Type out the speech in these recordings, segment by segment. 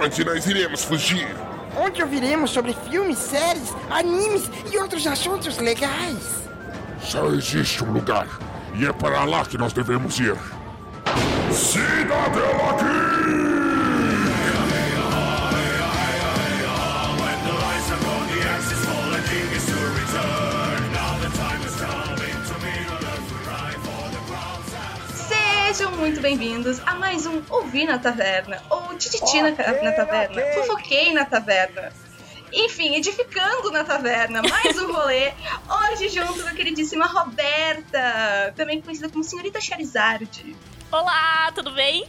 Onde nós iremos fugir? Onde ouviremos sobre filmes, séries, animes e outros assuntos legais. Só existe um lugar, e é para lá que nós devemos ir. Cidadela Geek! Sejam muito bem-vindos a mais um Ouvir na Taverna, Tititi na, na Taverna, Fofoquei na Taverna. Enfim, edificando na taverna, mais um rolê. Hoje, junto com a queridíssima Roberta, também conhecida como Senhorita Charizard. Olá, tudo bem?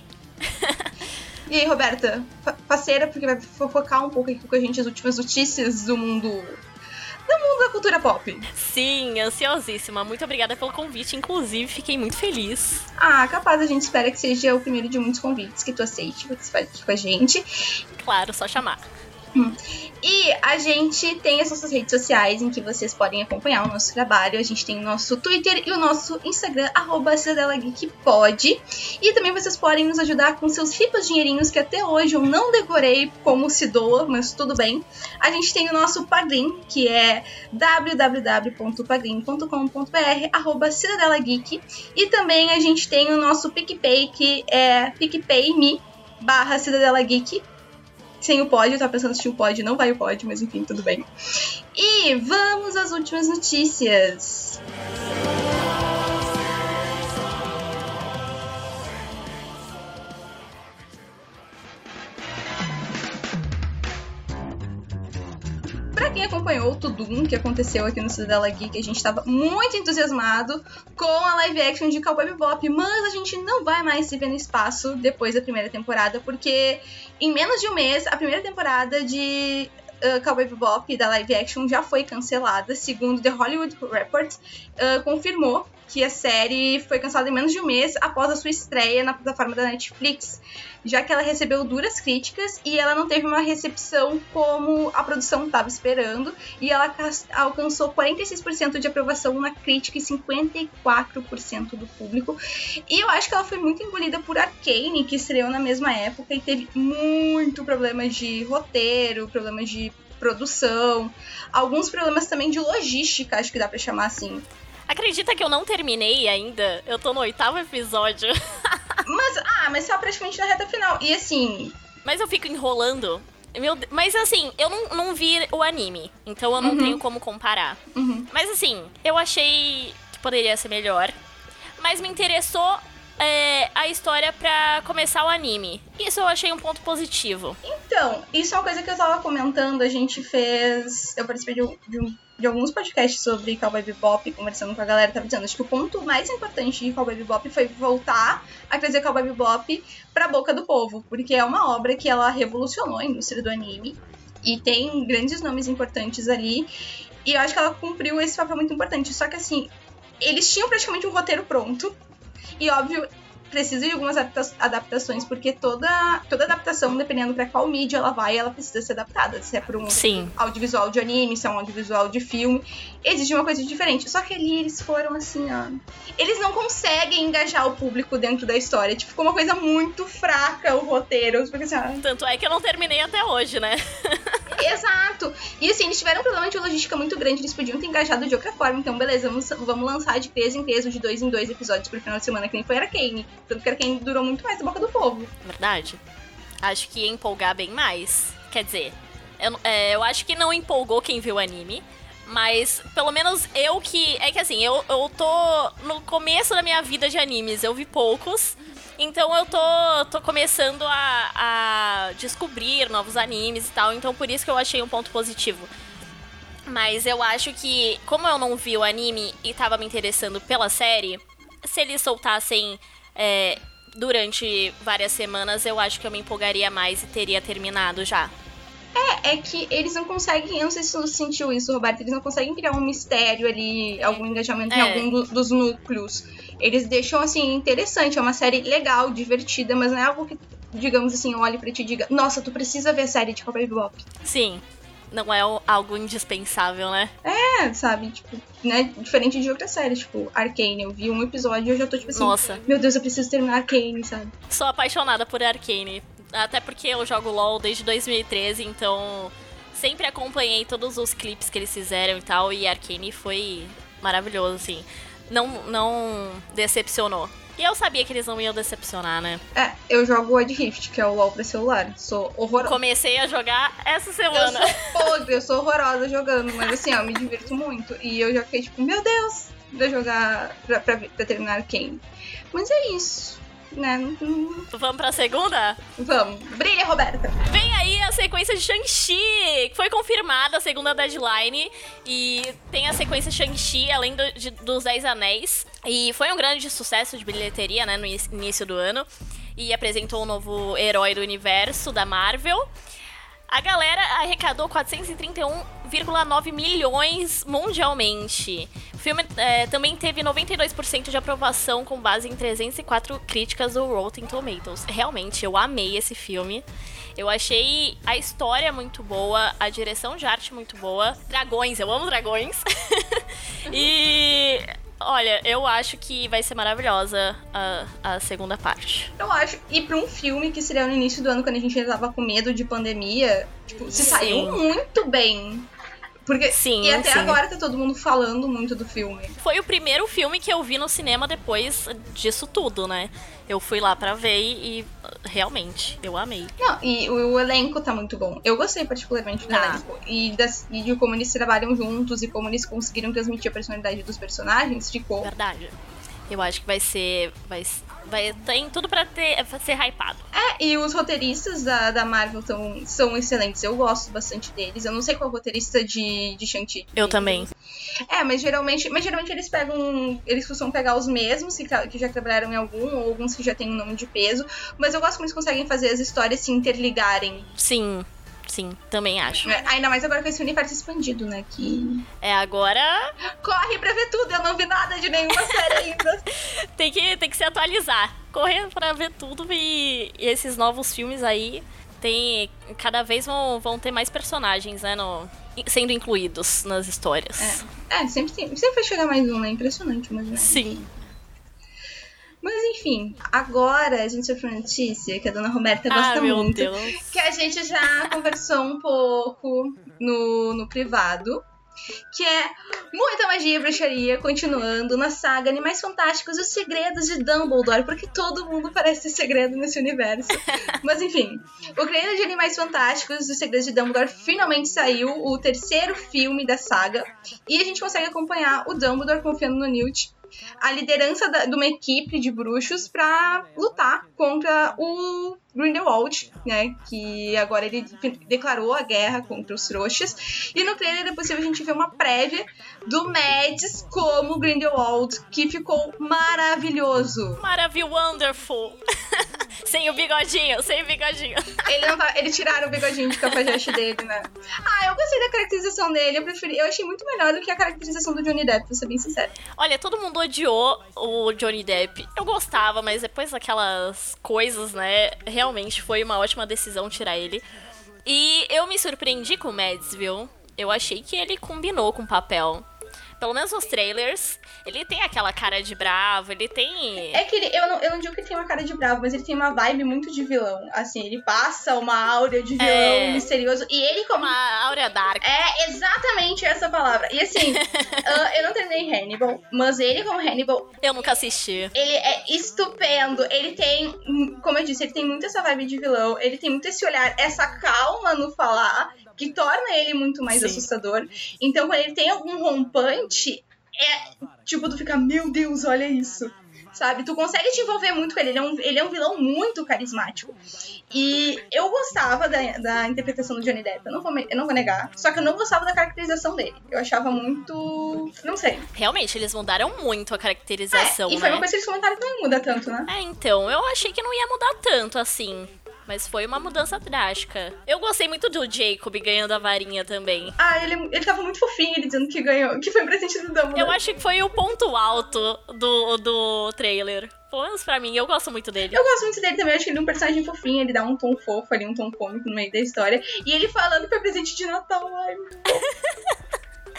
E aí, Roberta, parceira, porque vai fofocar um pouco aqui com a gente as últimas notícias do mundo. Do mundo da cultura pop. Sim, ansiosíssima. Muito obrigada pelo convite. Inclusive, fiquei muito feliz. Ah, capaz a gente espera que seja o primeiro de muitos convites que tu aceite participar aqui com a gente. Claro, só chamar. E a gente tem as nossas redes sociais em que vocês podem acompanhar o nosso trabalho. A gente tem o nosso Twitter e o nosso Instagram, arroba Cidadela Geek Pod. E também vocês podem nos ajudar com seus ricos dinheirinhos que até hoje eu não decorei como se doa, mas tudo bem. A gente tem o nosso Padrim, que é www.padrim.com.br, arroba Cidadela Geek. E também a gente tem o nosso PicPay, que é PicPay.me barra Cidadela sem o pod, eu tava pensando se tinha o pod, não vai o pod, mas enfim, tudo bem. E vamos às últimas notícias. Quem acompanhou o Tudum que aconteceu aqui no Cidadela Geek, a gente tava muito entusiasmado com a live action de Cowboy Bebop, mas a gente não vai mais se ver no espaço depois da primeira temporada, porque em menos de um mês, a primeira temporada de uh, Cowboy Bebop da live action já foi cancelada, segundo The Hollywood Report, uh, confirmou que a série foi cancelada em menos de um mês após a sua estreia na plataforma da Netflix, já que ela recebeu duras críticas e ela não teve uma recepção como a produção estava esperando, e ela alcançou 46% de aprovação na crítica e 54% do público. E eu acho que ela foi muito engolida por Arcane, que estreou na mesma época e teve muito problemas de roteiro, problemas de produção, alguns problemas também de logística, acho que dá pra chamar assim. Acredita que eu não terminei ainda? Eu tô no oitavo episódio. Mas, ah, mas só praticamente na reta final. E assim, Mas eu fico enrolando. Meu, mas assim, eu não, não vi o anime. Então eu não Uhum. tenho como comparar. uhum. Mas assim, eu achei que poderia ser melhor. Mas me interessou é, a história pra começar o anime. Isso eu achei um ponto positivo. Então, isso é uma coisa que eu tava comentando. A gente fez. Eu participei de, um- de um- de alguns podcasts sobre Cowboy Bebop, conversando com a galera. Tava dizendo, acho que o ponto mais importante de Cowboy Bebop foi voltar a trazer Cowboy Bebop pra boca do povo, porque é uma obra que ela revolucionou a indústria do anime. E tem grandes nomes importantes ali. E eu acho que ela cumpriu esse papel muito importante. Só que assim, eles tinham praticamente um roteiro pronto. E óbvio, precisa de algumas adapta- adaptações, porque toda, toda adaptação, dependendo pra qual mídia ela vai, ela precisa ser adaptada. Se é pra um Sim. audiovisual de anime, se é um audiovisual de filme, exige uma coisa diferente. Só que ali eles foram assim, ó. Eles não conseguem engajar o público dentro da história. Tipo, ficou uma coisa muito fraca o roteiro. Porque assim, ó, Tanto é que eu não terminei até hoje, né? Exato! E assim, eles tiveram um problema de logística muito grande, eles podiam ter engajado de outra forma. Então, beleza, vamos, vamos lançar de peso em peso, de dois em dois episódios pro final de semana, que nem foi Arcane. Tanto que Arcane durou muito mais da boca do povo. Verdade. Acho que ia empolgar bem mais. Quer dizer, eu, é, eu acho que não empolgou quem viu o anime. Mas pelo menos eu que. É que assim, eu, eu tô no começo da minha vida de animes, eu vi poucos. Então eu tô, tô começando a, a descobrir novos animes e tal. Então por isso que eu achei um ponto positivo. Mas eu acho que, como eu não vi o anime e tava me interessando pela série, se eles soltassem é, durante várias semanas, eu acho que eu me empolgaria mais e teria terminado já. É, é que eles não conseguem, eu não sei se você sentiu isso, Roberto, eles não conseguem criar um mistério ali, algum engajamento em É. algum do- dos núcleos. Eles deixam, assim, interessante, é uma série legal, divertida, mas não é algo que, digamos assim, olhe pra ti e diga, nossa, tu precisa ver a série de Cowboy Bebop. Sim, não é algo indispensável, né? É, sabe, tipo, né, diferente de outras séries, tipo, Arcane, eu vi um episódio e eu já tô, tipo assim, Nossa, meu Deus, eu preciso terminar Arcane, sabe? sou apaixonada por Arcane. Até porque eu jogo LoL desde 2013, então sempre acompanhei todos os clipes que eles fizeram e tal, e Arcane foi maravilhoso, assim. Não, não decepcionou. E eu sabia que eles não iam decepcionar, né? É, eu jogo Wild Rift, que é o LoL pra celular. Sou horrorosa. Comecei a jogar essa Eu semana. sou podre, eu sou horrorosa jogando, mas assim, ó, eu me divirto muito. E eu já fiquei tipo, meu Deus, pra jogar, pra, pra, pra terminar Arcane. Mas é isso, né? Vamos pra segunda? Vamos, brilha, Roberta! Vem aí a sequência de Shang-Chi. Foi confirmada a segunda deadline. E tem a sequência Shang-Chi, além do- de- dos Dez Anéis. E foi um grande sucesso de bilheteria, né, no início- do ano. E apresentou um novo herói do universo da Marvel. A galera arrecadou 431,9 milhões mundialmente. O filme eh, também teve 92% de aprovação com base em 304 críticas do Rotten Tomatoes. Realmente, eu amei esse filme. Eu achei a história muito boa, a direção de arte muito boa. Dragões, eu amo dragões. e olha, eu acho que vai ser maravilhosa a, a segunda parte. Eu acho, e pra um filme que seria no início do ano, quando a gente ainda tava com medo de pandemia, tipo, se Sim. saiu muito bem. Porque, Sim, e até sim. agora tá todo mundo falando muito do filme. Foi o primeiro filme que eu vi no cinema depois disso tudo, né? Eu fui lá pra ver e, realmente, eu amei. Não, e o, o elenco tá muito bom. Eu gostei particularmente do Tá. elenco. E, das- e de como eles trabalham juntos e como eles conseguiram transmitir a personalidade dos personagens, ficou. Verdade. Eu acho que vai ser. Vai, vai tem tudo pra, ter, pra ser hypado. É, e os roteiristas da, da Marvel tão, são excelentes. Eu gosto bastante deles. Eu não sei qual é o roteirista de, de Shang-Chi. Eu também. É, mas geralmente, mas geralmente eles pegam. Eles costumam pegar os mesmos que, que já trabalharam em algum, ou alguns que já têm um nome de peso. Mas eu gosto como eles conseguem fazer as histórias se interligarem. Sim, sim, também acho. né? Ainda mais agora com esse universo expandido, né? Que. É, agora Corre pra ver tudo! Eu não vi nada de nenhuma série ainda. tem que, tem que se atualizar. Correr pra ver tudo e, e esses novos filmes aí. Tem. Cada vez vão, vão ter mais personagens, né? No, sendo incluídos nas histórias. É, sempre, tem, sempre vai chegar mais um, né? Impressionante, mas. Né? Sim. Mas enfim, agora a gente sofreu uma notícia que a dona Roberta gosta ah, meu muito. Deus. Que a gente já conversou um pouco no, no privado. Que é muita magia e bruxaria continuando na saga Animais Fantásticos e os Segredos de Dumbledore, porque todo mundo parece ter segredo nesse universo. Mas enfim, o Creio de Animais Fantásticos e os Segredos de Dumbledore finalmente saiu, o terceiro filme da saga, e a gente consegue acompanhar o Dumbledore confiando no Newt, a liderança da- de uma equipe de bruxos pra lutar contra o Grindelwald, né? Que agora ele declarou a guerra contra os trouxas. E no trailer é possível a gente ver uma prévia do Mads como Grindelwald, que ficou maravilhoso. Maravilha, wonderful. sem o bigodinho, sem o bigodinho. Ele não tá, ele tiraram o bigodinho de cafajeste dele, né? Ah, eu gostei da caracterização dele, eu preferi, eu achei muito melhor do que a caracterização do Johnny Depp, pra ser bem sincera. Olha, todo mundo odiou o Johnny Depp. Eu gostava, mas depois daquelas coisas, né? Realmente foi uma ótima decisão tirar ele. E eu me surpreendi com o Mads, viu? Eu achei que ele combinou com o papel. Pelo menos nos trailers, ele tem aquela cara de bravo, ele tem. É que ele, eu, não, eu não digo que ele tem uma cara de bravo, mas ele tem uma vibe muito de vilão. Assim, ele passa uma áurea de vilão É. misterioso. E ele como. Uma áurea dark. É exatamente essa palavra. E assim, ah, eu não treinei Hannibal, mas ele como Hannibal, Eu nunca assisti. ele é estupendo. Ele tem, como eu disse, ele tem muito essa vibe de vilão. Ele tem muito esse olhar, essa calma no falar, que torna ele muito mais Sim. assustador. Então, quando ele tem algum rompante, é tipo, tu fica, meu Deus, olha isso. Sabe? Tu consegue te envolver muito com ele. Ele é um, ele é um vilão muito carismático. E eu gostava da, da interpretação do Johnny Depp, eu não, vou, eu não vou negar. Só que eu não gostava da caracterização dele. Eu achava muito. Não sei. Realmente, eles mudaram muito a É, caracterização, e foi né? uma coisa que eles comentaram que não muda tanto, né? É, então, eu achei que não ia mudar tanto assim. Mas foi uma mudança drástica. Eu gostei muito do Jacob ganhando a varinha também. Ah, ele, ele tava muito fofinho, ele dizendo que ganhou, que foi presente do Dumbledore. Eu acho que foi o ponto alto do, do trailer. Pelo menos pra mim, eu gosto muito dele. Eu gosto muito dele também, acho que ele é um personagem fofinho, ele dá um tom fofo ali, um tom cômico no meio da história. E ele falando que foi presente de Natal, ai.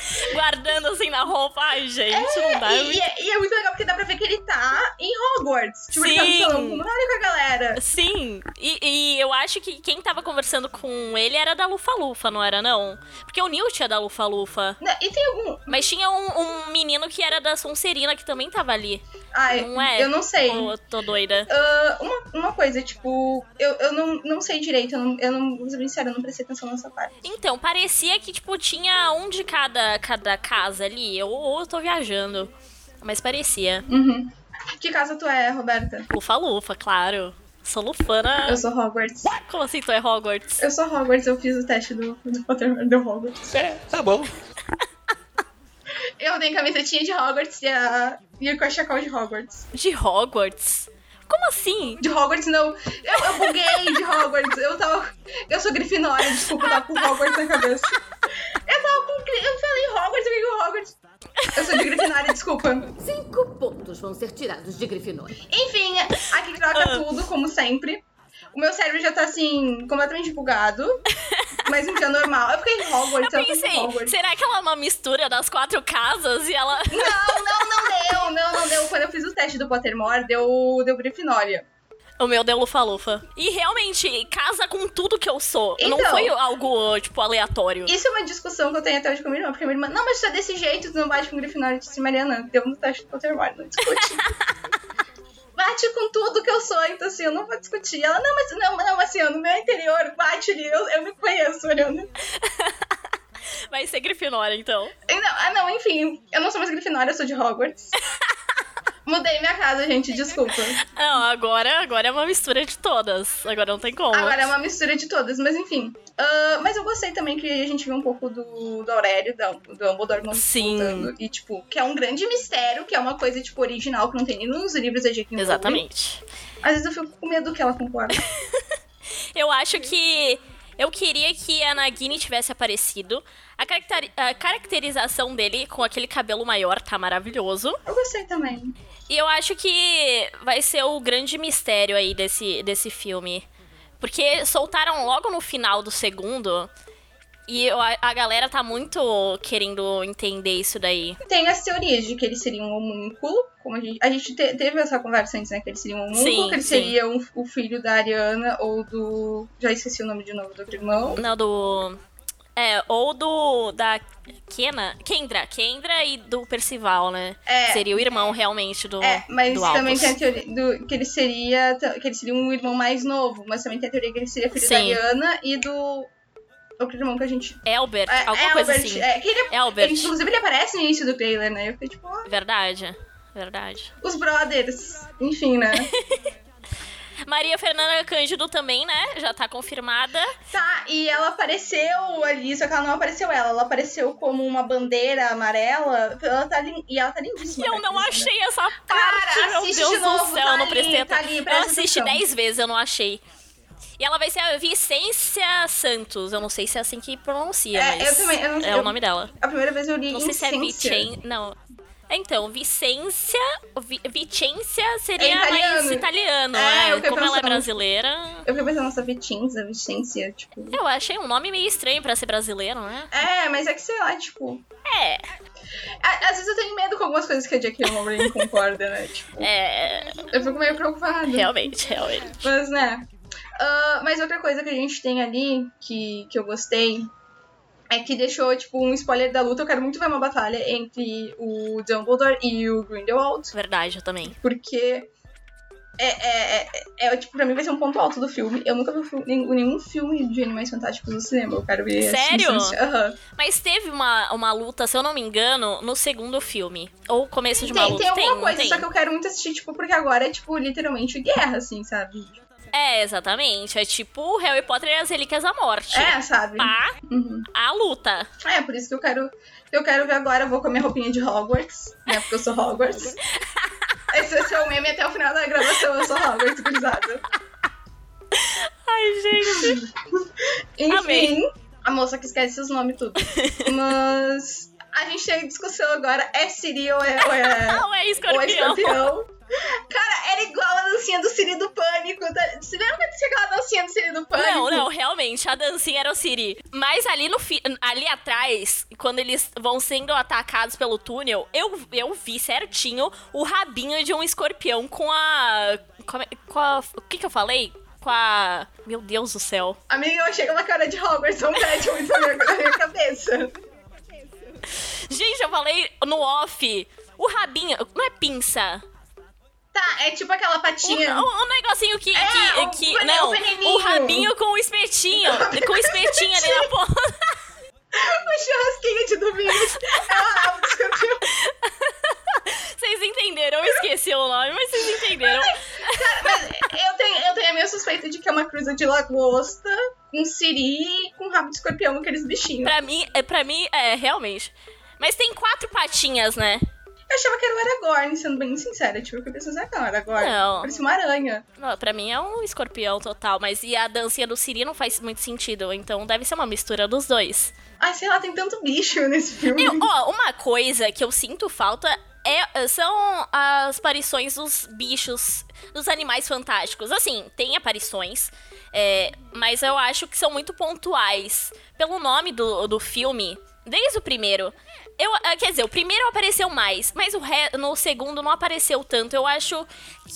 Guardando assim na roupa. Ai, gente, não dá. E, e é, e é muito legal porque dá pra ver que ele tá em Hogwarts. Tipo, ele tá no Sim. com a galera. Sim, e, e eu acho que quem tava conversando com ele era da Lufa-Lufa, não era não? Porque o Newt é da Lufa-Lufa. Não, E tem algum. Mas tinha um, um menino que era da Sonserina que também tava ali. Ai, Não é? eu não sei. Eu tô doida? Ah, uma, uma coisa, tipo, eu, eu não, não sei direito, eu não, eu não, sincera, eu não prestei atenção nessa parte. Então, parecia que, tipo, tinha um de cada, cada casa ali. Ou, ou eu tô viajando. Mas parecia. Uhum. Que casa tu é, Roberta? Lufa-Lufa, claro. Sou lufana. Eu sou Hogwarts. Como assim tu é Hogwarts? Eu sou Hogwarts, eu fiz o teste do, do Pottermore do Hogwarts. É, tá bom. Eu dei camisetinha de Hogwarts e, a, e o cachecol de Hogwarts. De Hogwarts? Como assim? De Hogwarts, não. Eu, eu buguei de Hogwarts. Eu tava. Eu sou Grifinória, desculpa, eu tava com Hogwarts na cabeça. Eu tava com. Eu falei Hogwarts, eu vi Hogwarts. Eu sou de Grifinória, desculpa. Cinco pontos vão ser tirados de Grifinória. Enfim, aqui troca Ah. tudo, como sempre. O meu cérebro já tá assim, completamente bugado. Mas um dia normal. Eu fiquei em Hogwarts, eu, Eu pensei, Hogwarts. será que ela é uma mistura das quatro casas e ela. Não, não, não deu, não, não deu. Quando eu fiz o teste do Pottermore, deu, deu Grifinória. O meu deu lufa-lufa. E realmente, casa com tudo que eu sou. Não Então. foi algo, tipo, aleatório. Isso é uma discussão que eu tenho até hoje com a minha irmã, porque a minha irmã, não, mas tu é desse jeito, tu não bate com Grifinória. Eu disse, Mariana, deu no teste do Pottermore, não discute. bate com tudo que eu sou, então assim, eu não vou discutir. Ela, não, mas não, não, assim, no meu interior, bate ali, eu, eu me conheço, Mariana. Vai ser Grifinória, então. Não, ah, não, enfim, eu não sou mais Grifinória, eu sou de Hogwarts. Mudei minha casa, gente, desculpa. Não, agora, agora é uma mistura de todas. Agora não tem como. Agora é uma mistura de todas, mas enfim. Ah, mas eu gostei também que a gente viu um pouco do, do Aurélio, do, do Dumbledore Sim. voltando. E, tipo, que é um grande mistério, que é uma coisa, tipo, original, que não tem nem nos livros da J.K. Exatamente. Às vezes eu fico com medo que ela concorda. Eu acho que. Eu queria que a Nagini tivesse aparecido. A, caracteri- a caracterização dele com aquele cabelo maior tá maravilhoso. Eu gostei também. E eu acho que vai ser o grande mistério aí desse, desse filme. Porque soltaram logo no final do segundo. E eu- a, a galera tá muito querendo entender isso daí. Tem as teorias de que ele seria um homúnculo, como a gente, a gente te- teve essa conversa antes, né? Que ele seria um homúnculo, Sim, que ele sim. seria um- o filho da Ariana ou do. Já esqueci o nome de novo do irmão. Não, do. É, ou do. Da Kena. Kendra. Kendra e do Percival, né? É. Seria o irmão realmente do. É, mas do também tem a teoria do, que ele seria que ele seria um irmão mais novo, mas também tem a teoria que ele seria filho Sim. da Ariana e do outro irmão que a gente Albert, é, alguma é coisa Albert, assim. é, que ele, Albert. inclusive ele aparece no início do trailer, né? Eu fiquei tipo, ó, Verdade. Verdade. os brothers, enfim, né? Maria Fernanda Cândido também, né? Já tá confirmada. tá, e ela apareceu ali, só que ela não apareceu ela, ela apareceu como uma bandeira amarela, ela tá lin- e ela tá lindíssima. Eu né, não Cristina? achei essa parte, Cara, meu Deus de novo, do céu, tá eu não ali, prestei tá ali, Eu assisti atenção. 10 vezes, eu não achei. E ela vai ser a Vicência Santos. Eu não sei se é assim que pronuncia, É, mas eu também, eu não- é eu- o nome dela. A primeira vez eu li Não sei se é. Vicen... Não. Então, Vicência... Vi- Vicência seria É italiano. mais italiano, É, né? fiquei Como ela é pensando. brasileira... Eu fiquei pensando nessa Vitinza, Vicência, tipo. Eu achei um nome meio estranho pra ser brasileiro, né? É, mas é que sei lá, tipo. É, Às vezes eu tenho medo com algumas coisas que a J.K. Rowling concorda, né? Tipo, é... eu fico meio preocupada. Realmente, realmente. Mas, né. Ah, mas outra coisa que a gente tem ali, que, que eu gostei, é que deixou, tipo, um spoiler da luta. Eu quero muito ver uma batalha entre o Dumbledore e o Grindelwald, Verdade, eu também. porque. É, é, é, é, tipo, pra mim vai ser um ponto alto do filme. Eu nunca vi filme- nenhum, nenhum filme de Animais Fantásticos no cinema. Eu quero ver Sério? assim, Aham. Mas teve uma, uma luta, se eu não me engano, no segundo filme. Ou começo de uma Tem, luta. tem alguma não coisa, tem? só que eu quero muito assistir, tipo, porque agora é, tipo, literalmente guerra, assim, sabe? É, exatamente. É tipo Harry Potter e as Relíquias da Morte. É, sabe? Pá, Uhum. a luta. É, por isso que eu quero. Eu quero ver agora, eu vou com a minha roupinha de Hogwarts, né? Porque eu sou Hogwarts. Esse vai ser o meme até o final da gravação, eu sou Hogwarts, gurizada. Ai, gente. Enfim, Amei. a moça que esquece os nomes tudo. Mas a gente tem discussão agora, é Siri ou é, ou é, Não é ou é escorpião. Cara, era igual a dancinha do Siri do Pânico. Tá? Você lembra quando tinha aquela dancinha do Siri do Pânico? Não, não, realmente, a dancinha era o Siri. Mas ali no fi- ali atrás, quando eles vão sendo atacados pelo túnel, eu, eu vi certinho o rabinho de um escorpião com a. Com a, com a- o que que eu falei? Com a. Meu Deus do céu. Amiga, eu achei aquela cara de Hogwarts, não pede muito na minha cabeça. Gente, eu falei no off. O rabinho. Não é pinça. Tá, é tipo aquela patinha. um- um negocinho que. É, que, o que- não, o veneninho. o rabinho com o espetinho. com o espetinho ali na ponta. O churrasquinho de domingo. É o rabo do escorpião. Vocês entenderam, eu esqueci o nome, mas vocês entenderam. Cara, mas eu tenho, eu tenho a minha suspeita de que é uma cruza de lagosta, um siri com rabo de escorpião, aqueles bichinhos. Pra mim, é, pra mim, é, realmente. Mas tem quatro patinhas, né? Eu achava que era o Aragorn, sendo bem sincera. Tipo, eu fiquei pensando, será que é o Aragorn? Não. Parece uma aranha. Não, pra mim é um escorpião total, mas e a dancinha do Siri não faz muito sentido, então deve ser uma mistura dos dois. Ai, sei lá, tem tanto bicho nesse filme. Eu, ó, uma coisa que eu sinto falta é, são as aparições dos bichos, dos animais fantásticos. Assim, tem aparições, é, mas eu acho que são muito pontuais. Pelo nome do, do filme, desde o primeiro. Eu, ah, quer dizer, o primeiro apareceu mais, mas o re- no segundo não apareceu tanto. Eu acho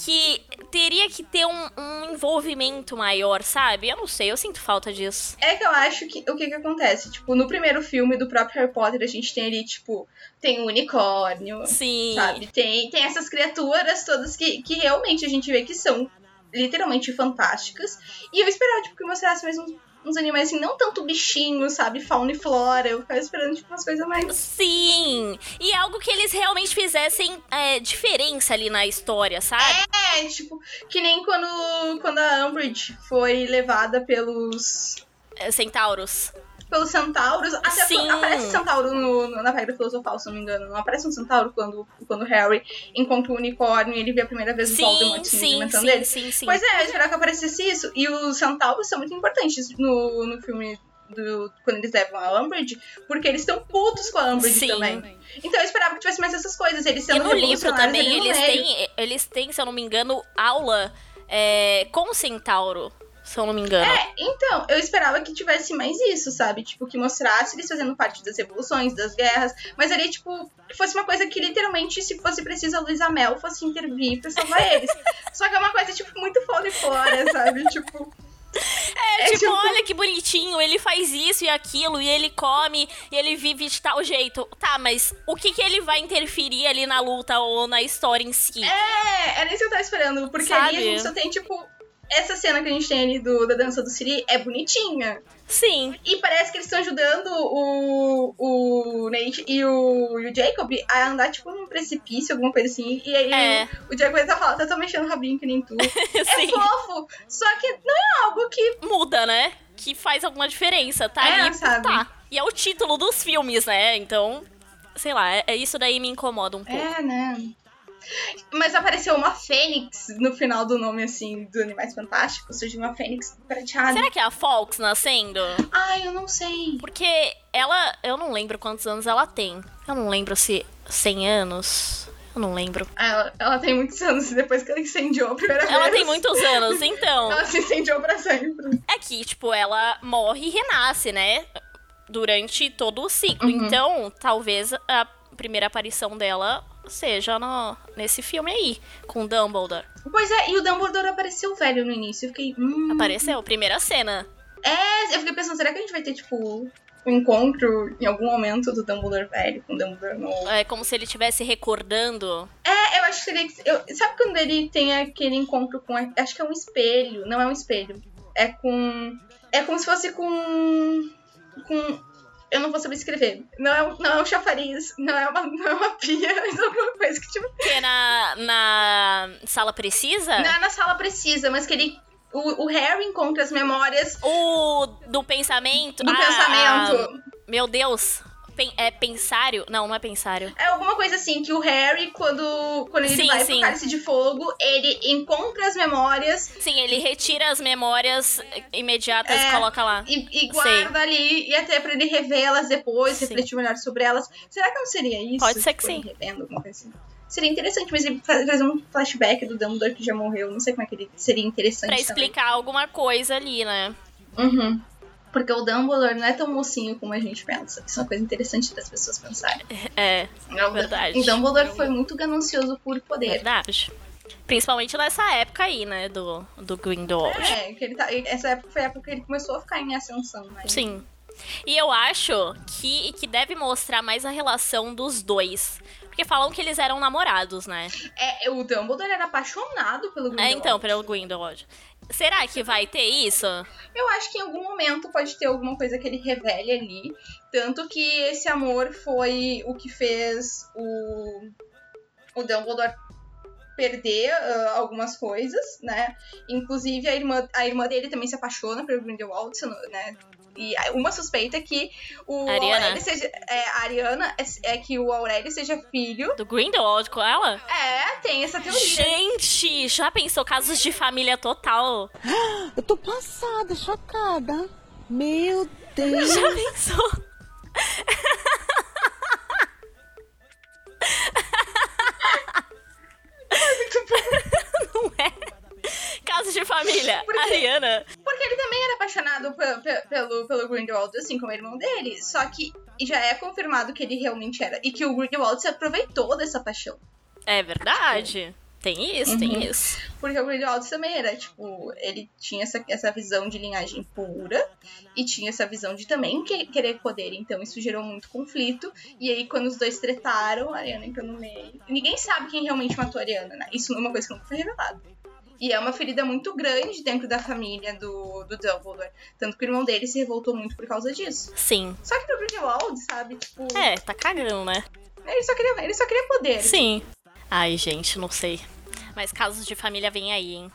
que teria que ter um, um envolvimento maior, sabe? Eu não sei, eu sinto falta disso. É que eu acho que o que que acontece? Tipo, no primeiro filme do próprio Harry Potter, a gente tem ali, tipo, tem um unicórnio, Sim. sabe? Tem, tem essas criaturas todas que, que realmente a gente vê que são literalmente fantásticas. E eu esperava, tipo, que mostrasse mais uns, uns animais assim, não tanto bichinhos, sabe? Fauna e flora. Eu ficava esperando, tipo, umas coisas mais. Sim! E algo que eles realmente fizessem é, diferença ali na história, sabe? É, tipo, que nem quando, quando a Umbridge foi levada pelos. É, Centauros. Pelos centauros. Até Sim. aparece centauro no, no- na Pedra Filosofal, se não me engano. Não aparece um centauro quando, quando o Harry encontra o unicórnio e ele vê a primeira vez o Sim, Voldemort se sim, alimentando sim, dele. sim, sim. Pois é, eu esperava que aparecesse isso. E os centauros são muito importantes no, no filme do, quando eles levam a Umbridge, porque eles estão putos com a Umbridge Sim. também. Então eu esperava que tivesse mais essas coisas. Eles E sendo no livro também, eles têm, eles têm, se eu não me engano, aula é, com o Centauro. Se eu não me engano. É, então, eu esperava que tivesse mais isso, sabe? Tipo, que mostrasse eles fazendo parte das revoluções, das guerras, mas ali, tipo, fosse uma coisa que literalmente, se fosse preciso, a Luísa Mel fosse intervir pra salvar eles. Só que é uma coisa, tipo, muito foda e fora, sabe? Tipo. É, é tipo, tipo- olha que bonitinho, ele faz isso e aquilo, e ele come, e ele vive de tal jeito. Tá, mas o que que ele vai interferir ali na luta ou na história em si? É, era isso que eu tava esperando, porque Sabe? ali a gente só tem, tipo. Essa cena que a gente tem ali do, da dança do Siri é bonitinha. Sim. E parece que eles estão ajudando o, o Nate e o, e o Jacob a andar, tipo, num precipício, alguma coisa assim. E aí É. o, o Jacob tá falando, tá, tô mexendo o rabinho que nem tu. É fofo, só que não é algo que. Muda, né? Que faz alguma diferença. Tá É, ali, sabe? tá. E é o título dos filmes, né? Então, sei lá, é, é isso daí me incomoda um pouco. É, né? Mas apareceu uma fênix no final do nome, assim, dos Animais Fantásticos. Surgiu uma fênix prateada. Será que é a Fox nascendo? Ai, eu não sei. Porque ela, eu não lembro quantos anos ela tem. Eu não lembro se 100 anos. Eu não lembro. Ela, ela tem muitos anos depois que ela incendiou a primeira Ela vez. tem muitos anos, então. Ela se incendiou pra sempre. É que, tipo, ela morre e renasce, né? Durante todo o ciclo. Uhum. Então, talvez a primeira aparição dela seja no, nesse filme aí, com Dumbledore. Pois é, e o Dumbledore apareceu velho no início. Eu fiquei. Hum. Apareceu, primeira cena. É, eu fiquei pensando, será que a gente vai ter, tipo, um encontro em algum momento do Dumbledore velho com o Dumbledore novo? É como se ele estivesse recordando. É, eu acho que seria. Eu, sabe quando ele tem aquele encontro com. Acho que é um espelho. Não é um espelho. É com. É como se fosse com. Com. Eu não vou saber escrever. Não é, um- não é um chafariz, não é uma, não é uma pia, mas é alguma coisa que, tipo. Que na, na sala precisa? Não é na sala precisa, mas que ele. O, o Harry encontra as memórias O do pensamento. do Ah, pensamento. ah, meu Deus. Pen- é pensário? Não, não é pensário. É alguma coisa assim, que o Harry, quando, quando ele Sim, vai sim. pro cálice de fogo, ele encontra as memórias Sim, ele retira as memórias imediatas É. e coloca lá. e, e guarda ali, e até pra ele rever elas depois, Sim. refletir melhor sobre elas. Será que não seria isso? Pode ser que Tipo, sim. Revendo, assim. Seria interessante, mas ele fa- fazer um flashback do Dumbledore que já morreu. Não sei como é que ele seria interessante. Pra também. explicar alguma coisa ali, né? Uhum. Porque o Dumbledore não é tão mocinho como a gente pensa. Isso é uma coisa interessante das pessoas pensarem. É, O verdade. O Dumbledore foi muito ganancioso por poder. verdade. Principalmente nessa época aí, né? Do, do Grindelwald. É, que ele tá, essa época foi a época que ele começou a ficar em ascensão. Né? Sim. E eu acho que, que deve mostrar mais a relação dos dois. Porque falam que eles eram namorados, né? É, o Dumbledore era apaixonado pelo É, Grindelwald. então, pelo Grindelwald. Será que vai ter isso? Eu acho que em algum momento pode ter alguma coisa que ele revele ali. Tanto que esse amor foi o que fez o, o Dumbledore perder ah, algumas coisas, né? Inclusive a irmã, a irmã dele também se apaixona pelo Grindelwald, né? E a- uma suspeita é que o Ariana. Aurélio seja. É, a Ariana é, é que o Aurélio seja filho. Do Grindelwald com ela? É, tem essa teoria. Gente, já pensou casos de família total? Eu tô passada, chocada. Meu Deus. Já pensou? Não é? Casos de família. Ariana. Porque ele também era apaixonado pe- pe- pelo, pelo Grindelwald, assim como o irmão dele. Só que já é confirmado que ele realmente era. E que o Grindelwald se aproveitou dessa paixão. É verdade. Tem isso, tem isso. Porque o Grindelwald também era, tipo, ele tinha essa, essa visão de linhagem pura e tinha essa visão de também que- querer poder. Então isso gerou muito conflito. E aí, quando os dois tretaram, a Ariana entrou no meio. Ninguém sabe quem realmente matou a Ariana, né? Isso é uma coisa que nunca foi revelada. E é uma ferida muito grande dentro da família do, do Dumbledore. Tanto que o irmão dele se revoltou muito por causa disso. Sim. Só que no Grindelwald, sabe? Tipo, É, tá cagando, né? ele, só queria, ele só queria poder. Sim. Ai, gente, não sei. Mas casos de família vem aí, hein?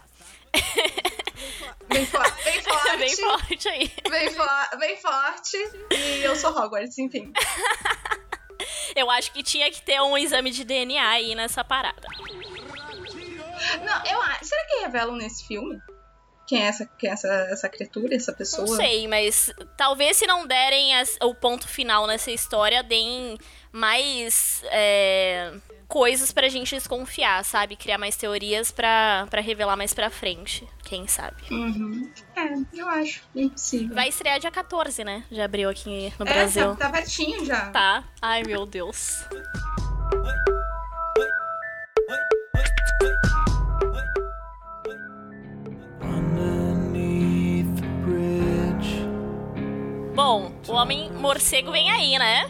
Bem, fo bem forte. Bem forte aí. Bem, fo- bem forte. E eu sou Hogwarts, enfim. Eu acho que tinha que ter um exame de DNA aí nessa parada. Não, eu acho. Será que revelam nesse filme? Quem é essa, quem é essa, essa criatura, essa pessoa? Não sei, mas talvez se não derem as- o ponto final nessa história, deem mais é, coisas pra gente desconfiar, sabe? Criar mais teorias pra, pra revelar mais pra frente. Quem sabe? Uhum. É, eu acho. Impossível. Vai estrear dia 14, né? Já abriu aqui no é, Brasil. tá, tá pertinho já. Tá. Ai, meu Deus. Homem Morcego vem aí, né?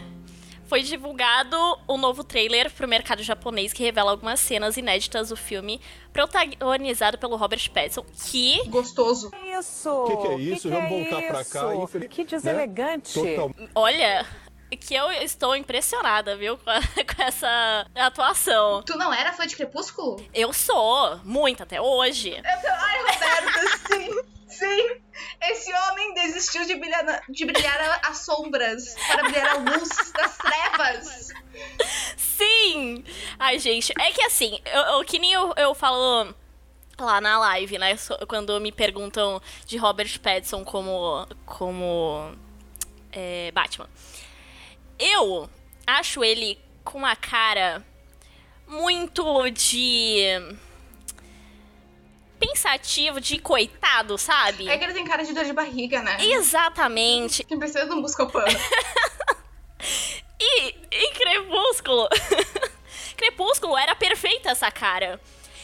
Foi divulgado o novo trailer pro mercado japonês que revela algumas cenas inéditas do filme, protagonizado pelo Robert Pattinson, que Gostoso. Isso! O que, que é isso? Que Vamos que é voltar pra cá. infeliz- Que né? deselegante. Total- Olha, que eu estou impressionada, viu, com, a- com essa atuação. Tu não era fã de Crepúsculo? Eu sou, muito até hoje. Ai, Roberto, sim, sim. Esse homem desistiu de brilhar, de brilhar as sombras para brilhar a luz das trevas. Sim! Ai, gente, é que assim, eu, eu- que nem eu, eu falo lá na live, né? Quando me perguntam de Robert Pattinson como, como é, Batman. Eu acho ele com uma cara muito de. Pensativo, de coitado, sabe? É que ele tem cara de dor de barriga, né? Exatamente. Quem precisa de um buscopan. E em Crepúsculo. Crepúsculo era perfeita essa cara.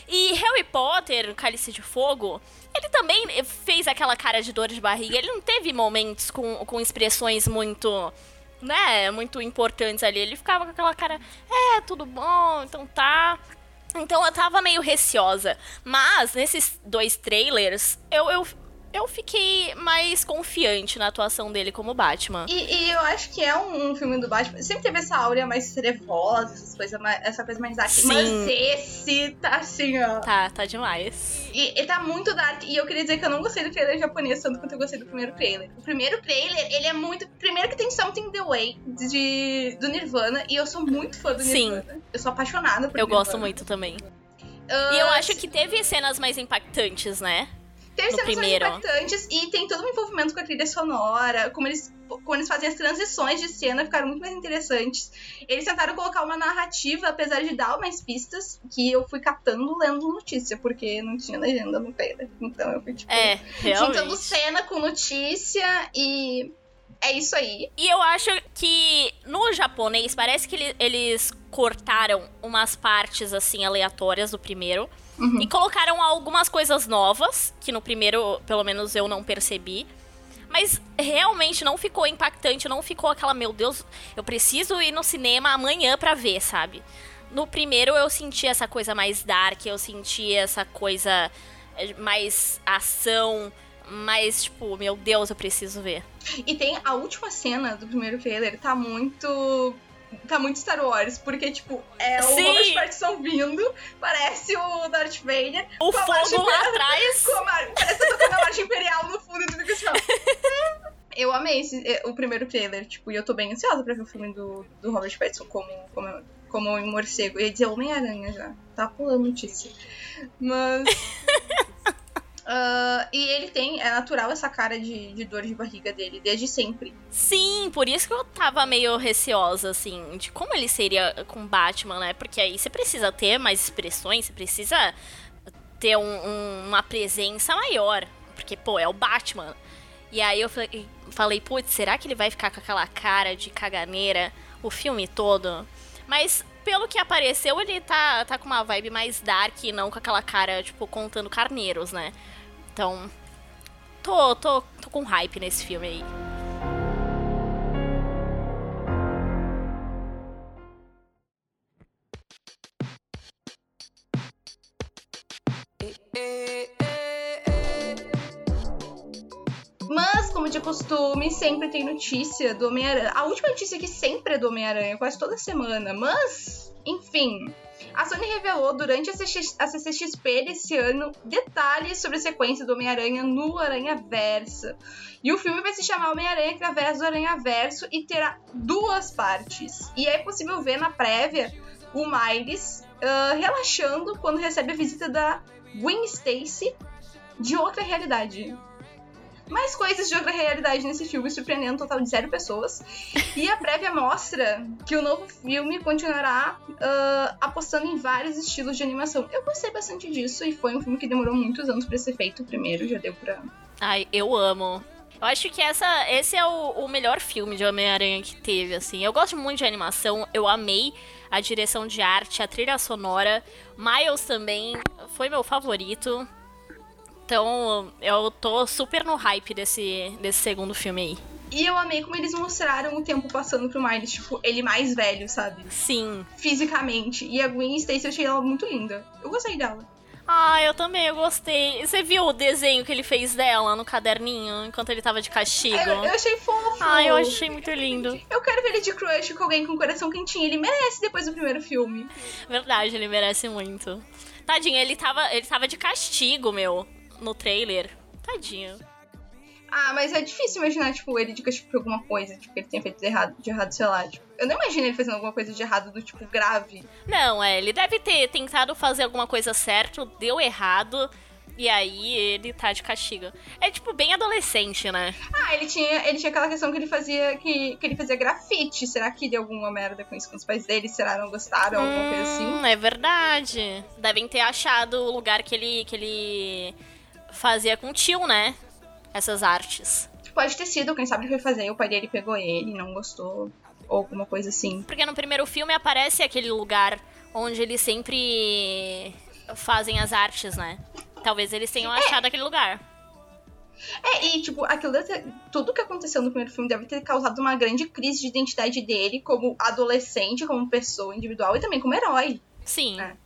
E Harry Potter, Cálice de Fogo, ele também fez aquela cara de dor de barriga. Ele não teve momentos com, com expressões muito. né? Muito importantes ali. Ele ficava com aquela cara. É, tudo bom, então tá. Então eu tava meio receosa. Mas nesses dois trailers, eu, eu, eu fiquei mais confiante na atuação dele como Batman. E, e eu acho que é um, um filme do Batman. Sempre teve essa áurea mais trevosa, essas coisas mais- essa coisa mais dark. Sim. Mas esse tá assim, ó. Tá, tá demais. E, e tá muito dark. E eu queria dizer que eu não gostei do trailer japonês tanto quanto eu gostei do primeiro trailer. O primeiro trailer, ele é muito. Primeiro que tem Something the Way de, do Nirvana. E eu sou muito fã do Sim. Nirvana. Eu sou apaixonada por Eu Nirvana. gosto muito também. Ah, E eu acho que teve cenas mais impactantes, né? Teve no cenas primeiro. impactantes e tem todo um envolvimento com a trilha sonora, como eles, como eles fazem as transições de cena, ficaram muito mais interessantes. Eles tentaram colocar uma narrativa, apesar de dar mais pistas, que eu fui catando lendo notícia, porque não tinha legenda no trailer. Então eu fui, tipo, É, juntando cena com notícia e é isso aí. E eu acho que no japonês parece que ele- eles cortaram umas partes assim aleatórias do primeiro Uhum. e colocaram algumas coisas novas que no primeiro, pelo menos eu não percebi. Mas realmente não ficou impactante, não ficou aquela, meu Deus, eu preciso ir no cinema amanhã pra ver, sabe? No primeiro eu senti essa coisa mais dark, eu senti essa coisa eh, mais ação, mais tipo, meu Deus, eu preciso ver. E tem a última cena do primeiro trailer, tá muito. Tá muito Star Wars, porque, tipo, é o Sim. Robert Pattinson vindo, parece o Darth Vader. O fogo lá atrás. mar... Parece que tá tocando a marcha imperial no fundo e assim, ó. Eu amei esse, eh, o primeiro trailer, tipo, e eu tô bem ansiosa pra ver o filme do, do Robert Pattinson como, como, como um morcego. Eu ia dizer Homem-Aranha já. Tá pulando notícia. Mas. ah, e ele tem, é natural essa cara de, de dor de barriga dele, desde sempre. Sim, por isso que eu tava meio receosa, assim, de como ele seria com Batman, né? Porque aí você precisa ter mais expressões, você precisa ter um- um- uma presença maior. Porque, pô, é o Batman. E aí eu falei, falei, putz, será que ele vai ficar com aquela cara de caganeira o filme todo? Mas pelo que apareceu, ele tá, tá com uma vibe mais dark e não com aquela cara, tipo, contando carneiros, né? Então, tô, tô, tô com hype nesse filme aí. Mas, como de costume, sempre tem notícia do Homem-Aranha. A última notícia que sempre é do Homem-Aranha, quase toda semana. Mas, enfim. A Sony revelou durante a CX a CCXP desse ano detalhes sobre a sequência do Homem-Aranha no Aranha Verso. E o filme vai se chamar Homem-Aranha através do Aranha Verso e terá duas partes. E é possível ver na prévia o Miles ah, relaxando quando recebe a visita da Gwen Stacy de outra realidade mais coisas de outra realidade nesse filme, surpreendendo um total de zero pessoas. E a prévia mostra que o novo filme continuará ah, apostando em vários estilos de animação. Eu gostei bastante disso e foi um filme que demorou muitos anos pra ser feito. O primeiro já deu pra. Ai, eu amo. Eu acho que essa, esse é o, o melhor filme de Homem-Aranha que teve, assim. Eu gosto muito de animação, eu amei a direção de arte, a trilha sonora. Miles também foi meu favorito. Então, eu tô super no hype desse, desse segundo filme aí. E eu amei como eles mostraram o tempo passando pro Miles, tipo, ele mais velho, sabe? Sim. Fisicamente. E a Gwen Stacy eu achei ela muito linda. Eu gostei dela. Ah, eu também, eu gostei. Você viu o desenho que ele fez dela no caderninho, enquanto ele tava de castigo? Eu, eu achei fofo. Ah, eu achei muito lindo. Eu quero ver ele de crush com alguém com coração quentinho. Ele merece depois do primeiro filme. Verdade, ele merece muito. Tadinho, ele tava, ele tava de castigo, meu, no trailer. Tadinho. Ah, mas é difícil imaginar, tipo, ele de castigo por alguma coisa, tipo, que ele tenha feito de errado, de errado, sei lá. Tipo, eu não imagino ele fazendo alguma coisa de errado do tipo grave. Não, é, ele deve ter tentado fazer alguma coisa certo, deu errado, e aí ele tá de castigo. É tipo bem adolescente, né? Ah, ele tinha, ele tinha aquela questão que ele fazia que, que ele fazia grafite. Será que deu alguma merda com isso com os pais dele? Será não gostaram? Alguma coisa assim? Hum, é verdade. Devem ter achado o lugar que ele, que ele fazia com o tio, né? Essas artes. Pode ter sido, quem sabe foi fazer, o pai dele pegou ele, não gostou. Ou alguma coisa assim. Porque no primeiro filme aparece aquele lugar onde eles sempre fazem as artes, né? Talvez eles tenham achado aquele lugar. É, e tipo, aquilo deve ter, tudo que aconteceu no primeiro filme deve ter causado uma grande crise de identidade dele como adolescente, como pessoa individual e também como herói. Sim. É.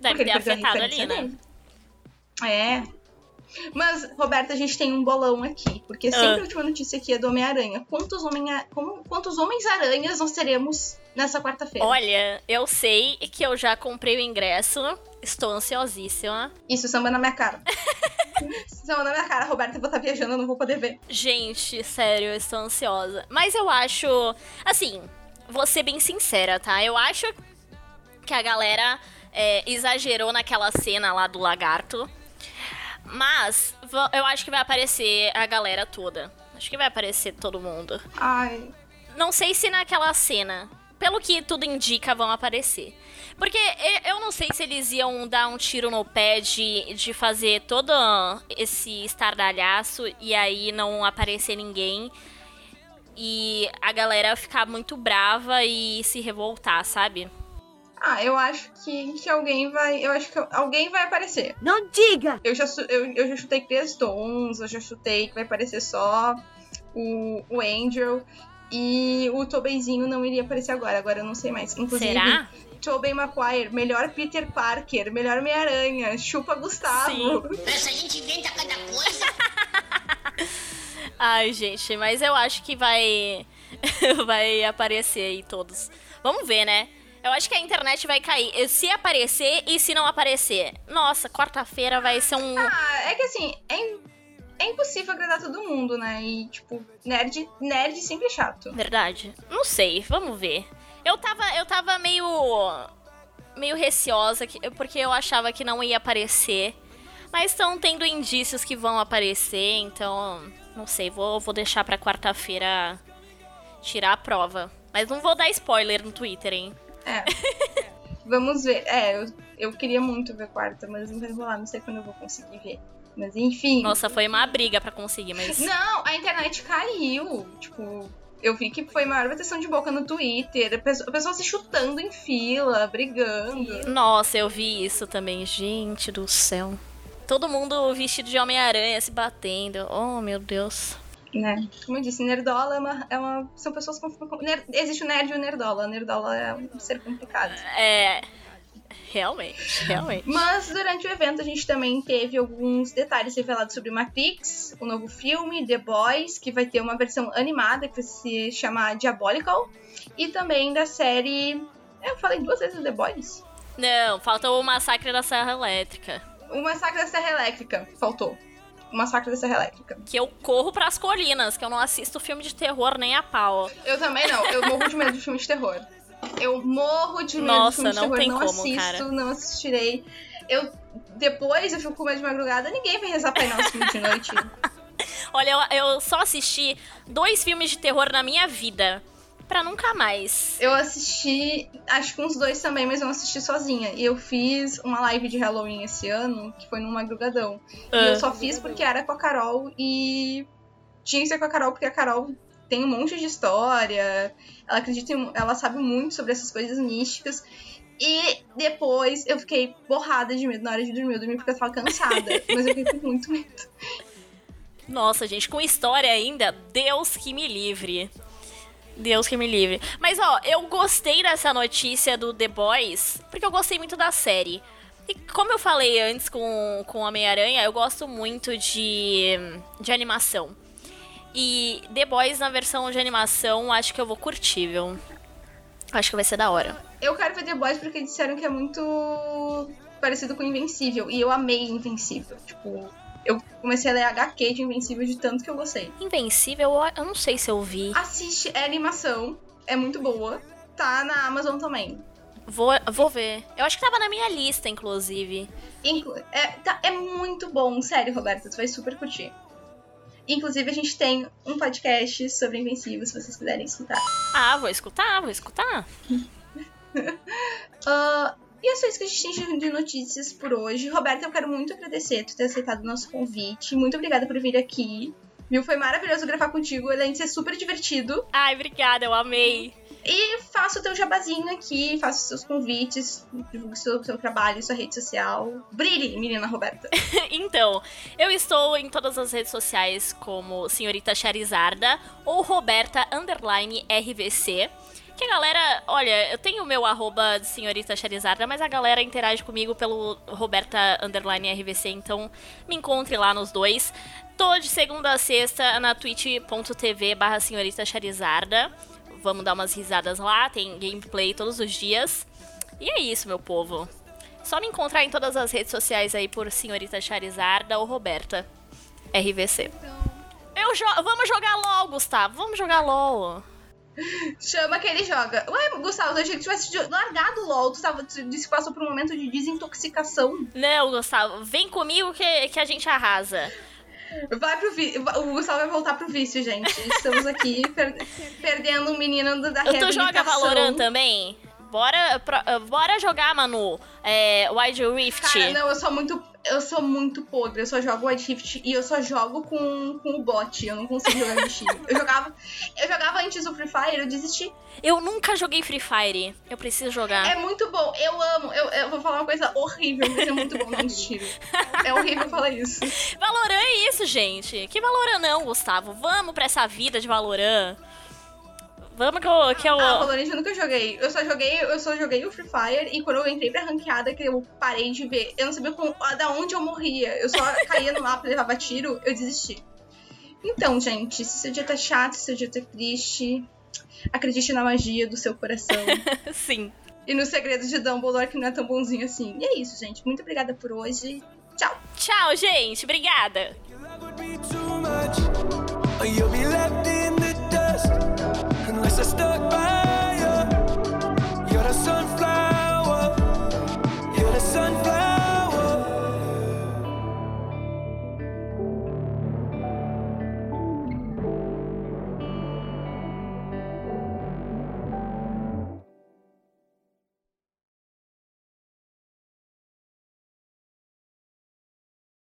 Deve Porque ter afetado ali, né? É. Mas, Roberta, a gente tem um bolão aqui, porque sempre Ah. a última notícia aqui é do Homem-Aranha. Quantos, homem quantos Homens-Aranhas nós teremos nessa quarta-feira? Olha, eu sei que eu já comprei o ingresso. Estou ansiosíssima. Isso, samba na minha cara. samba na minha cara, Roberta, eu vou estar viajando, eu não vou poder ver. Gente, sério, eu estou ansiosa. Mas eu acho. Assim, vou ser bem sincera, tá? Eu acho que a galera é, exagerou naquela cena lá do lagarto. Mas eu acho que vai aparecer a galera toda. Acho que vai aparecer todo mundo. Ai. Não sei se naquela cena. Pelo que tudo indica, vão aparecer. Porque eu não sei se eles iam dar um tiro no pé de, de fazer todo esse estardalhaço e aí não aparecer ninguém. E a galera ficar muito brava e se revoltar, sabe? Ah, eu acho que, que alguém vai. Eu acho que alguém vai aparecer. Não diga! Eu já, eu, eu já chutei Chris Stones, eu já chutei que vai aparecer só o, o Angel. E o Tobeyzinho não iria aparecer agora, agora eu não sei mais. Inclusive, Será? Tobey Maguire, melhor Peter Parker, melhor Meia-Aranha, chupa Gustavo. Essa gente inventa cada coisa. Ai, gente, mas eu acho que vai. vai aparecer aí todos. Vamos ver, né? Eu acho que a internet vai cair. Se aparecer e se não aparecer. Nossa, quarta-feira vai ser um. Ah, é que assim, é, é impossível agradar todo mundo, né? E, tipo, nerd, nerd sempre é chato. Verdade. Não sei, vamos ver. Eu tava, eu tava meio. meio receosa, que- porque eu achava que não ia aparecer. Mas estão tendo indícios que vão aparecer, então. Não sei, vou, vou deixar pra quarta-feira tirar a prova. Mas não vou dar spoiler no Twitter, hein? É. Vamos ver. É, eu, eu queria muito ver quarta, mas não vai rolar, não sei quando eu vou conseguir ver. Mas enfim. Nossa, foi uma briga pra conseguir, mas. Não, a internet caiu. Tipo, eu vi que foi maior bateção de boca no Twitter. A pessoa, a pessoa se chutando em fila, brigando. Nossa, eu vi isso também. Gente do céu. Todo mundo vestido de Homem-Aranha se batendo. Oh, meu Deus. Né? Como eu disse, nerdola é uma. É uma são pessoas com. com- ner- existe o nerd e o nerdola. Nerdola é um ser complicado. É. Realmente, realmente. Mas durante o evento a gente também teve alguns detalhes revelados sobre Matrix, o novo filme, The Boys, que vai ter uma versão animada que vai se chamar Diabolical, e também da série. Eu falei duas vezes The Boys? Não, falta o massacre da Serra Elétrica. O Massacre da Serra Elétrica, faltou. O Massacre da Serra Elétrica. Que eu corro pras colinas, que eu não assisto filme de terror nem a pau. Eu também não, eu morro de medo de filme de terror. Eu morro de medo Nossa, de filme de terror, tem não como, assisto, cara. não assistirei. Eu depois eu fico com medo de madrugada, ninguém vai rezar Pai Nosso de noite. Olha, eu, eu só assisti dois filmes de terror na minha vida. Pra nunca mais. Eu assisti, acho que uns dois também, mas eu não assisti sozinha. E eu fiz uma live de Halloween esse ano, que foi num madrugadão. E Ah. eu só fiz porque era com a Carol e tinha que ser com a Carol porque a Carol tem um monte de história. Ela acredita em, ela sabe muito sobre essas coisas místicas. E depois eu fiquei borrada de medo na hora de dormir. Eu dormi porque eu tava cansada, mas eu fiquei com muito medo. Nossa, gente, com história ainda, Deus que me livre. Deus que me livre. Mas ó, eu gostei dessa notícia do The Boys, porque eu gostei muito da série. E como eu falei antes com, com Homem-Aranha, eu gosto muito de, de animação. E The Boys na versão de animação, acho que eu vou curtir, viu? Acho que vai ser da hora. Eu quero ver The Boys porque disseram que é muito parecido com Invencível. E eu amei Invencível. Tipo, eu comecei a ler HQ de Invencível de tanto que eu gostei. Invencível, eu- não sei se eu vi. Assiste, é animação, é muito boa. Tá na Amazon também. Vou, vou ver. Eu acho que tava na minha lista, inclusive. Inclu- é, tá- é muito bom, sério, Roberta, tu vai super curtir. Inclusive, a gente tem um podcast sobre Invencível, se vocês quiserem escutar. Ah, vou escutar, vou escutar. Ah, e é só isso que a gente tem de- notícias por hoje. Roberta, eu quero muito agradecer tu ter aceitado o nosso convite. Muito obrigada por vir aqui. Viu? Foi maravilhoso gravar contigo, além de ser super divertido. Ai, obrigada, eu amei. E faça o teu jabazinho aqui, faça os seus convites, divulgue o seu, seu trabalho, sua rede social. Brilhe, menina Roberta. Então, eu estou em todas as redes sociais como Senhorita Charizarda ou Roberta Underline RVC. Que a galera, olha, eu tenho o meu arroba Senhorita Charizarda, mas a galera interage comigo pelo Roberta Underline RVC, então me encontre lá nos dois. Tô de segunda a sexta na twitch.tv barra Senhorita Charizarda. Vamos dar umas risadas lá, tem gameplay todos os dias. E é isso, meu povo. Só me encontrar em todas as redes sociais aí por Senhorita Charizarda ou Roberta RVC. Eu jo vamos jogar LOL, Gustavo. Vamos jogar LOL. Chama que ele joga. Ué, Gustavo, eu achei que tivesse largado o LOL. Tu, tava, tu disse que passou por um momento de desintoxicação. Não, Gustavo, vem comigo que, que a gente arrasa. Vai pro vício. O Gustavo vai voltar pro vício, gente. Estamos aqui per perdendo um menino da Tu joga Valorant também? Bora, pro- bora jogar, Manu. É, Wide Rift. Cara, não, eu sou muito. Eu sou muito podre. Eu só jogo White Rift e eu só jogo com, com o bot. Eu não consigo jogar de time. Eu jogava. Eu jogava antes do Free Fire, eu desisti. Eu nunca joguei Free Fire. Eu preciso jogar. É muito bom, eu amo. Eu, eu vou falar uma coisa horrível, mas é muito bom, não tiro. É horrível falar isso. Valorant é isso, gente. Que Valorant não, Gustavo. Vamos pra essa vida de Valorant. Vamos que eu. Que eu... Ah, Valorant eu nunca joguei. Eu só joguei, eu só joguei o Free Fire e quando eu entrei pra ranqueada, que eu parei de ver, eu não sabia como, da onde eu morria. Eu só caía no mapa, levava tiro, eu desisti. Então, gente, se seu dia tá chato, se seu dia tá triste, acredite na magia do seu coração. Sim. e nos segredos de Dumbledore, que não é tão bonzinho assim. E é isso, gente. Muito obrigada por hoje. Tchau. Tchau, gente. Obrigada. I stuck by you. You're the sun.